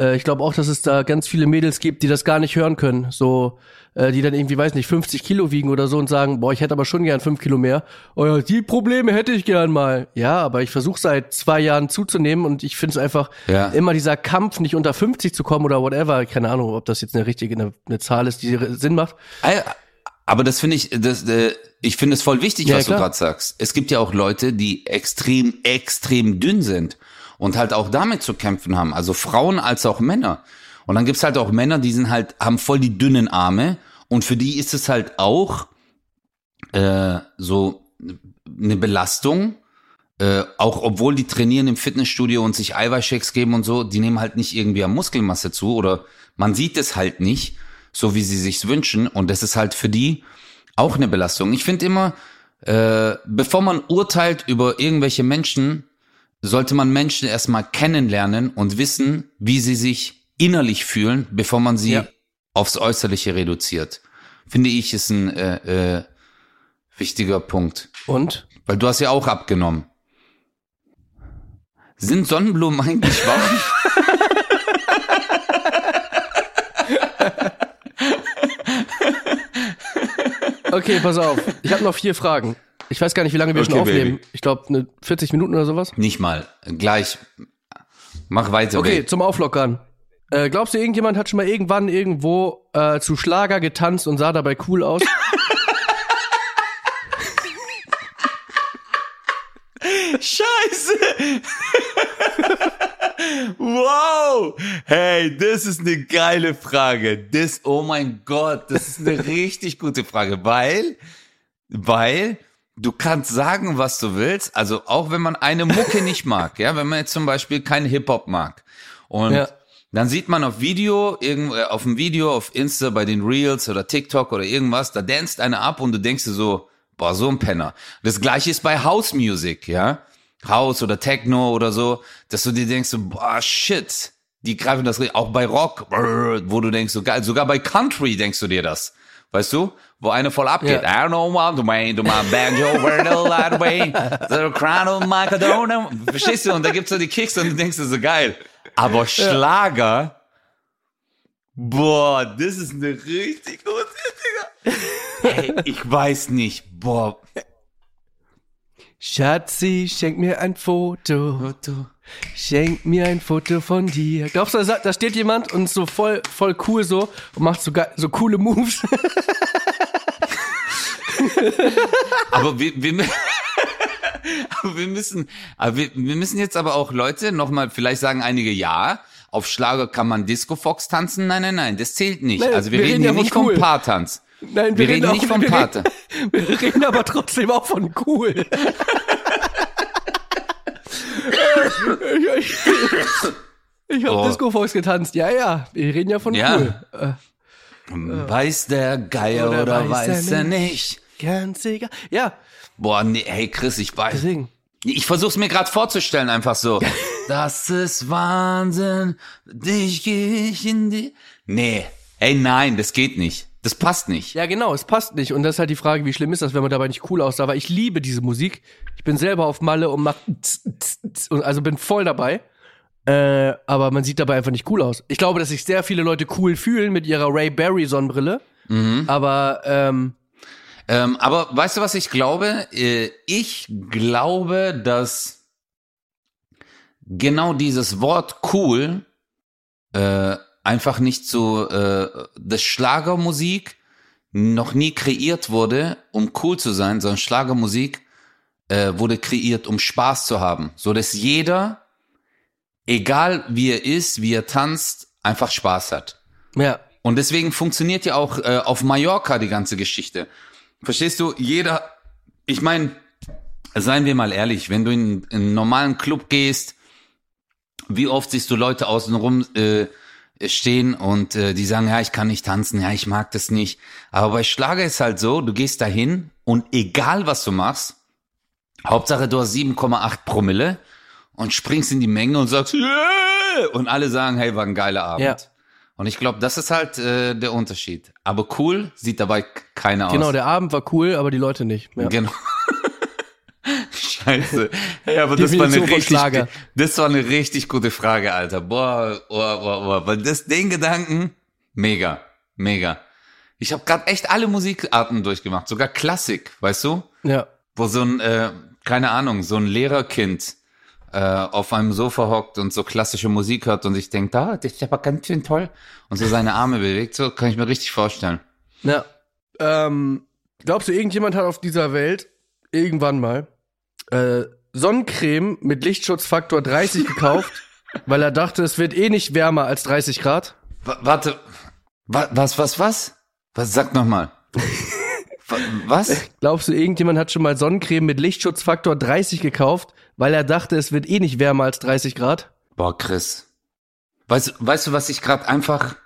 Äh, ich glaube auch, dass es da ganz viele Mädels gibt, die das gar nicht hören können. So, äh, die dann irgendwie, weiß nicht, 50 Kilo wiegen oder so und sagen, boah, ich hätte aber schon gern 5 Kilo mehr. Oh ja, die Probleme hätte ich gern mal. Ja, aber ich versuche seit zwei Jahren zuzunehmen und ich finde es einfach
Ja.
immer dieser Kampf, nicht unter 50 zu kommen oder whatever. Keine Ahnung, ob das jetzt eine richtige, eine, eine Zahl ist, die Sinn macht.
Aber das finde ich, das, äh, ich finde es voll wichtig,
Ja,
was
klar.
du gerade sagst. Es gibt ja auch Leute, die extrem, extrem dünn sind und halt auch damit zu kämpfen haben. Also Frauen als auch Männer. Und dann gibt's halt auch Männer, die sind halt, haben voll die dünnen Arme und für die ist es halt auch äh, so eine Belastung. Äh, auch obwohl die trainieren im Fitnessstudio und sich Eiweißshakes geben und so, die nehmen halt nicht irgendwie an Muskelmasse zu oder man sieht es halt nicht. so wie sie sich's wünschen. Und das ist halt für die auch eine Belastung. Ich finde immer, äh, bevor man urteilt über irgendwelche Menschen, sollte man Menschen erstmal kennenlernen und wissen, wie sie sich innerlich fühlen, bevor man sie ja. aufs Äußerliche reduziert. Finde ich, ist ein äh, äh, wichtiger Punkt.
Und?
Weil du hast ja auch abgenommen. Sind Sonnenblumen eigentlich warm?
okay, pass auf. Ich habe noch vier Fragen. Ich weiß gar nicht, wie lange wir okay, schon aufnehmen. Baby. Ich glaube, ne 40 Minuten oder sowas.
Nicht mal. Gleich. Mach weiter.
Okay, baby. zum Auflockern. Äh, glaubst du, irgendjemand hat schon mal irgendwann irgendwo äh, zu Schlager getanzt und sah dabei cool aus?
Scheiße! wow! Hey, das ist eine geile Frage. Das, oh mein Gott, das ist eine richtig gute Frage, weil, weil du kannst sagen, was du willst. Also auch wenn man eine Mucke nicht mag, ja, wenn man jetzt zum Beispiel keinen Hip Hop mag und ja. Dann sieht man auf Video, irgend, auf dem Video, auf Insta, bei den Reels oder TikTok oder irgendwas, da danst einer ab und du denkst dir so, boah, so ein Penner. Das gleiche ist bei House Music, ja. House oder Techno oder so, dass du dir denkst, so, boah, shit, die greifen das auch bei Rock, wo du denkst, so geil, sogar bei Country denkst du dir das. Weißt du? Wo eine voll abgeht. Yeah. I don't know what to way to my banjo, where the light away, the crown of my Cadona. Verstehst du? Und da gibt's so die Kicks und du denkst dir so geil. Aber Schlager, ja. boah, das ist eine richtig gute, Digga. Hey, ich weiß nicht, boah.
Schatzi, schenk mir ein Foto. Foto. Schenk mir ein Foto von dir. Glaubst du, da steht jemand und ist so voll, voll cool so und macht so, so coole Moves?
aber wir, wir, aber wir müssen, aber wir, wir müssen jetzt aber auch Leute nochmal, vielleicht sagen einige ja, auf Schlager kann man Disco Fox tanzen. Nein, nein, nein, das zählt nicht. Nein, also wir, wir reden, reden hier nicht cool. vom Paartanz.
Nein, wir, wir reden, reden nicht vom. Wir, wir reden aber trotzdem auch von cool. ich ich habe oh. Disco Fox getanzt. Ja, ja, wir reden ja von ja. cool. Äh,
weiß der Geier oder, oder weiß, weiß er nicht?
Ganz egal. Ja.
Boah, nee, hey Chris, ich weiß. Deswegen. Ich versuch's mir gerade vorzustellen, einfach so. das ist Wahnsinn. Dich geh ich in die. Nee. Hey, nein, das geht nicht. Das passt nicht.
Ja, genau, es passt nicht. Und das ist halt die Frage, wie schlimm ist das, wenn man dabei nicht cool aussah. Aber ich liebe diese Musik. Ich bin selber auf Malle und mach und also bin voll dabei. Äh, aber man sieht dabei einfach nicht cool aus. Ich glaube, dass sich sehr viele Leute cool fühlen mit ihrer Ray Barry Sonnenbrille. Mhm. Aber ähm,
ähm, aber weißt du, was ich glaube? Äh, ich glaube, dass genau dieses Wort cool äh, einfach nicht so, äh, das Schlagermusik noch nie kreiert wurde, um cool zu sein, sondern Schlagermusik äh, wurde kreiert, um Spaß zu haben. So dass jeder, egal wie er ist, wie er tanzt, einfach Spaß hat.
Ja.
Und deswegen funktioniert ja auch äh, auf Mallorca die ganze Geschichte. Verstehst du? Jeder, ich meine, seien wir mal ehrlich, wenn du in, in einen normalen Club gehst, wie oft siehst du Leute außenrum äh, stehen und äh, die sagen, ja, ich kann nicht tanzen, ja, ich mag das nicht. Aber bei Schlager ist halt so, du gehst dahin und egal was du machst, Hauptsache du hast 7,8 Promille und springst in die Menge und sagst, yeah! und alle sagen, hey, war ein geiler Abend. Ja. Und ich glaube, das ist halt äh, der Unterschied. Aber cool sieht dabei keiner
aus. Genau, der Abend war cool, aber die Leute nicht.
Ja. Genau. Scheiße. Hey, aber das war, eine richtig, das war eine richtig gute Frage, Alter. Boah, boah, boah, boah. Weil das, den Gedanken, mega, mega. Ich habe gerade echt alle Musikarten durchgemacht, sogar Klassik, weißt du?
Ja.
Wo so ein, äh, keine Ahnung, so ein Lehrerkind äh, auf einem Sofa hockt und so klassische Musik hört und ich denke, da, das ist aber ganz schön toll und so seine Arme bewegt, so kann ich mir richtig vorstellen.
Ja. Ähm, glaubst du, irgendjemand hat auf dieser Welt irgendwann mal äh, Sonnencreme mit Lichtschutzfaktor 30 gekauft, weil er dachte, es wird eh nicht wärmer als 30 Grad?
W warte, wa was, was, was? Was, sag nochmal. Was?
Glaubst du, irgendjemand hat schon mal Sonnencreme mit Lichtschutzfaktor 30 gekauft, weil er dachte, es wird eh nicht wärmer als 30 Grad?
Boah, Chris. Weißt, weißt du, was ich gerade einfach.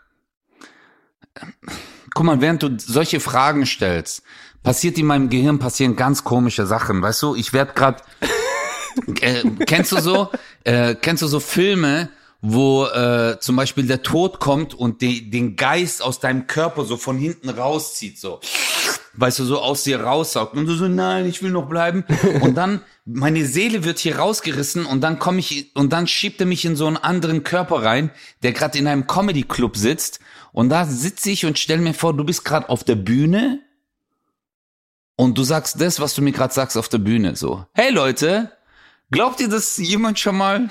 guck mal, während du solche Fragen stellst, passiert in meinem Gehirn passieren ganz komische Sachen. Weißt du, ich werd grad äh, kennst du so, äh, kennst du so Filme, wo äh, zum Beispiel der Tod kommt und die, den Geist aus deinem Körper so von hinten rauszieht, so, weißt du, so aus dir raussaugt und du so, nein, ich will noch bleiben. Und dann, meine Seele wird hier rausgerissen und dann komme ich, und dann schiebt er mich in so einen anderen Körper rein, der gerade in einem Comedy-Club sitzt. Und da sitze ich und stell mir vor, du bist gerade auf der Bühne und du sagst das, was du mir gerade sagst auf der Bühne, so, hey Leute, glaubt ihr, dass jemand schon mal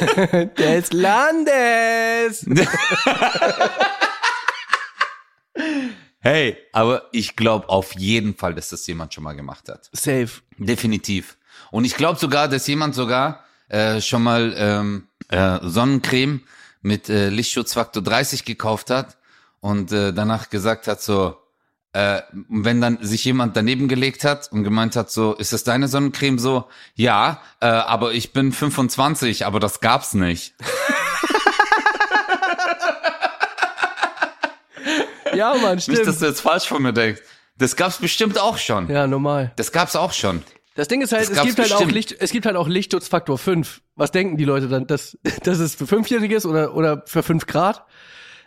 Des Landes.
Hey, aber ich glaube auf jeden Fall, dass das jemand schon mal gemacht hat.
Safe.
Definitiv. Und ich glaube sogar, dass jemand sogar äh, schon mal ähm, äh, Sonnencreme mit äh, Lichtschutzfaktor 30 gekauft hat und äh, danach gesagt hat so, äh, wenn dann sich jemand daneben gelegt hat und gemeint hat so, ist das deine Sonnencreme so? Ja, äh, aber ich bin 25, aber das gab's nicht.
Ja, Mann, stimmt.
Nicht, dass du jetzt falsch von mir denkst. Das gab's bestimmt auch schon.
ja, normal.
Das gab's auch schon.
Das Ding ist halt,
Das
es gibt halt auch. Licht, es gibt halt auch Lichtschutzfaktor 5. Was denken die Leute dann? Dass, dass es für Fünfjährige ist oder, oder für 5 Grad?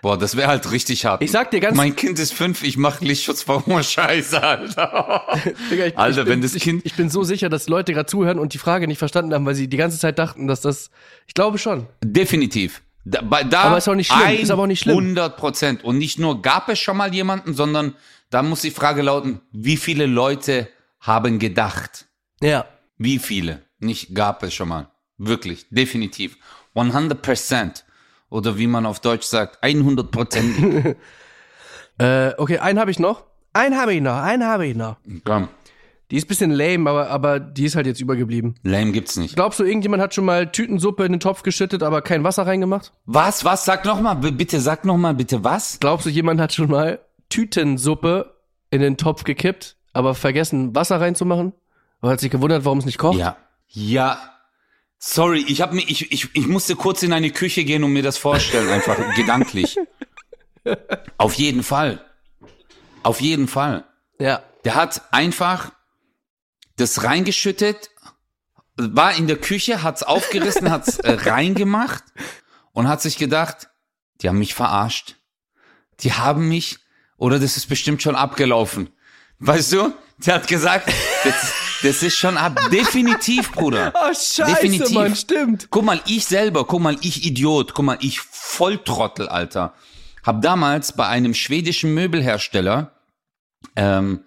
Boah, das wäre halt richtig hart.
Ich sag dir ganz-
Mein Kind ist fünf, ich mach Lichtschutz Scheiße, Alter.
Digga, ich,
Alter,
ich bin,
wenn das
ich,
Kind-
Ich bin so sicher, dass Leute gerade zuhören und die Frage nicht verstanden haben, weil sie die ganze Zeit dachten, dass das. Ich glaube schon.
Definitiv. Da, da
Aber ist auch nicht schlimm, ist aber auch nicht schlimm.
100 Prozent. Und nicht nur gab es schon mal jemanden, sondern da muss die Frage lauten, wie viele Leute haben gedacht?
Ja.
Wie viele? Nicht gab es schon mal. Wirklich, definitiv. 100 Prozent. Oder wie man auf Deutsch sagt, 100 Prozent.
Äh, okay, einen habe ich noch. Einen habe ich noch, einen habe ich noch.
Komm,
Die ist bisschen lame, aber, aber die ist halt jetzt übergeblieben.
lame gibt's nicht.
Glaubst du, irgendjemand hat schon mal Tütensuppe in den Topf geschüttet, aber kein Wasser reingemacht?
Was, was? Sag noch mal, b- bitte, sag noch mal, bitte, was?
Glaubst du, jemand hat schon mal Tütensuppe in den Topf gekippt, aber vergessen, Wasser reinzumachen? Aber hat sich gewundert, warum es nicht kocht?
Ja. Ja. Sorry, ich hab mir, ich, ich, ich musste kurz in eine Küche gehen und mir das vorstellen, einfach gedanklich. Auf jeden Fall. Auf jeden Fall.
Ja.
Der hat einfach das reingeschüttet, war in der Küche, hat's aufgerissen, hat's äh, reingemacht und hat sich gedacht, die haben mich verarscht. Die haben mich, oder das ist bestimmt schon abgelaufen. Weißt du? Der hat gesagt, das, das ist schon ab. Definitiv, Bruder.
Oh, scheiße,
Definitiv.
Mann, stimmt.
Guck mal, ich selber, guck mal, ich Idiot, guck mal, ich Volltrottel, Alter. Hab damals bei einem schwedischen Möbelhersteller ähm,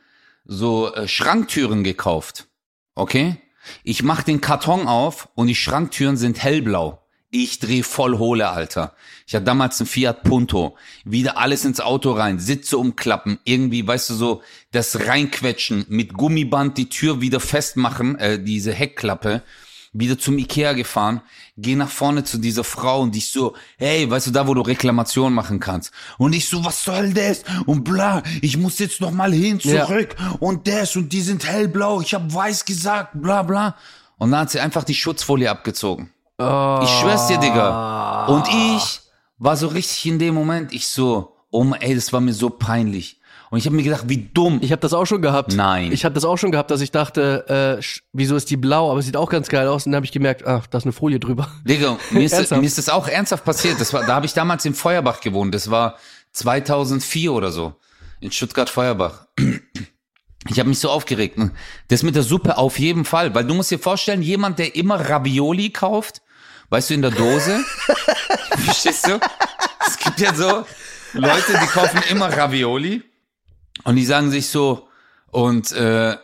so äh, Schranktüren gekauft. Okay? Ich mach den Karton auf und die Schranktüren sind hellblau. Ich dreh voll Hohle, Alter. Ich hatte damals einen Fiat Punto. Wieder alles ins Auto rein, Sitze umklappen, irgendwie, weißt du, so das reinquetschen, mit Gummiband die Tür wieder festmachen, äh, diese Heckklappe, wieder zum Ikea gefahren, geh nach vorne zu dieser Frau und ich so, hey, weißt du, da wo du Reklamation machen kannst. Und ich so, was soll das? Und bla, ich muss jetzt noch mal hin,
Ja.
zurück und das und die sind hellblau, ich hab weiß gesagt, bla bla. Und dann hat sie einfach die Schutzfolie abgezogen.
Oh.
Ich schwör's dir, Digga. Und ich war so richtig in dem Moment, ich so, oh mein, ey, das war mir so peinlich. Und ich habe mir gedacht, wie dumm.
Ich habe das auch schon gehabt.
Nein.
Ich habe das auch schon gehabt, dass ich dachte, äh, wieso ist die blau? Aber es sieht auch ganz geil aus. Und dann habe ich gemerkt, ach, da ist eine Folie drüber.
Digga, mir ist, mir ist das auch ernsthaft passiert. Das war, da habe ich damals in Feuerbach gewohnt. Das war 2004 oder so. In Stuttgart-Feuerbach. Ich habe mich so aufgeregt. Das mit der Suppe auf jeden Fall. Weil du musst dir vorstellen, jemand, der immer Ravioli kauft, weißt du, in der Dose. Verstehst du? Es gibt ja so Leute, die kaufen immer Ravioli und die sagen sich so, und äh,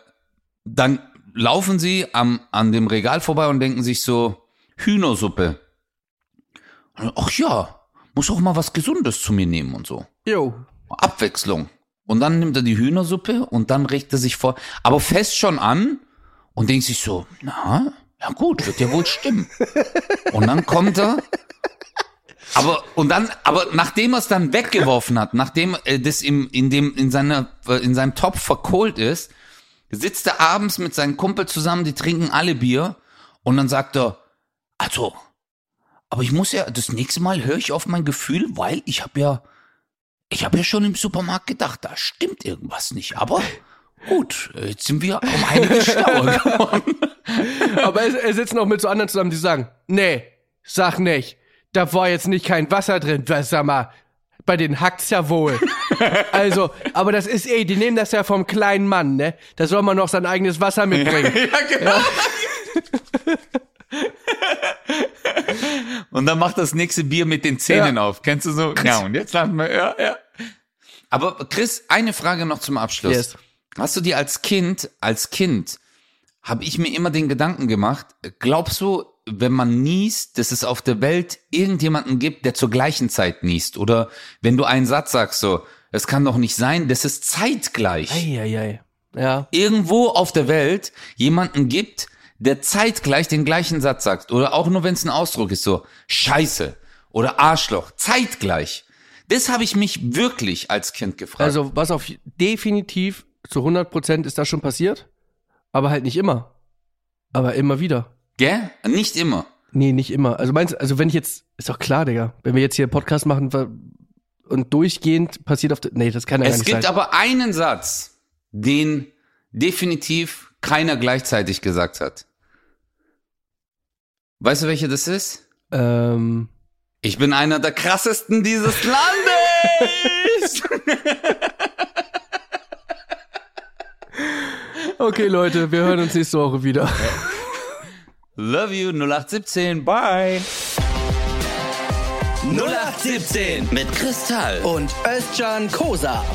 dann laufen sie am, an dem Regal vorbei und denken sich so, Hühnersuppe. Ach ja, muss auch mal was Gesundes zu mir nehmen und so.
Jo.
Abwechslung. Und dann nimmt er die Hühnersuppe und dann regt er sich vor, aber fest schon an und denkt sich so, na, ja gut, wird ja wohl stimmen. Und dann kommt er, aber und dann, aber nachdem er es dann weggeworfen hat, nachdem äh, das im, in dem in seiner äh, in seinem Topf verkohlt ist, sitzt er abends mit seinem Kumpel zusammen, die trinken alle Bier und dann sagt er, also, aber ich muss ja das nächste Mal höre ich auf mein Gefühl, weil ich habe ja Ich habe ja schon im Supermarkt gedacht, da stimmt irgendwas nicht. Aber gut, jetzt sind wir um einiges schlauer geworden.
Aber er, er sitzt noch mit so anderen zusammen, die sagen, nee, sag nicht. Da war jetzt nicht kein Wasser drin. Was, sag mal, bei denen hackt's ja wohl. also, aber das ist eh, die nehmen das ja vom kleinen Mann, ne? Da soll man noch sein eigenes Wasser mitbringen.
ja, genau. Und dann macht das nächste Bier mit den Zähnen
Ja.
auf. Kennst du so? Ja, und jetzt landen wir, ja, ja. Aber Chris, eine Frage noch zum Abschluss.
Yes.
Hast du dir als Kind, als Kind, habe ich mir immer den Gedanken gemacht, glaubst du, wenn man niest, dass es auf der Welt irgendjemanden gibt, der zur gleichen Zeit niest? Oder wenn du einen Satz sagst, so, es kann doch nicht sein, dass es zeitgleich
Eieiei. Ja.
irgendwo auf der Welt jemanden gibt, der zeitgleich den gleichen Satz sagt. Oder auch nur wenn es ein Ausdruck ist, so Scheiße oder Arschloch. Zeitgleich. Das habe ich mich wirklich als Kind gefragt.
Also, was auf definitiv zu 100 Prozent ist das schon passiert. Aber halt nicht immer. Aber immer wieder.
Gell? Nicht immer.
Nee, nicht immer. Also meinst also wenn ich jetzt, ist doch klar, Digga, wenn wir jetzt hier einen Podcast machen und durchgehend passiert auf der, nee, das kann ja gar
Es
nicht
gibt
sein.
aber einen Satz, den definitiv keiner gleichzeitig gesagt hat. Weißt du, welcher das ist?
Ähm,
Ich bin einer der krassesten dieses Landes.
okay, Leute, wir hören uns nächste Woche wieder.
Love you 0817. Bye.
0817
mit Kristall
und Özcan Kosa.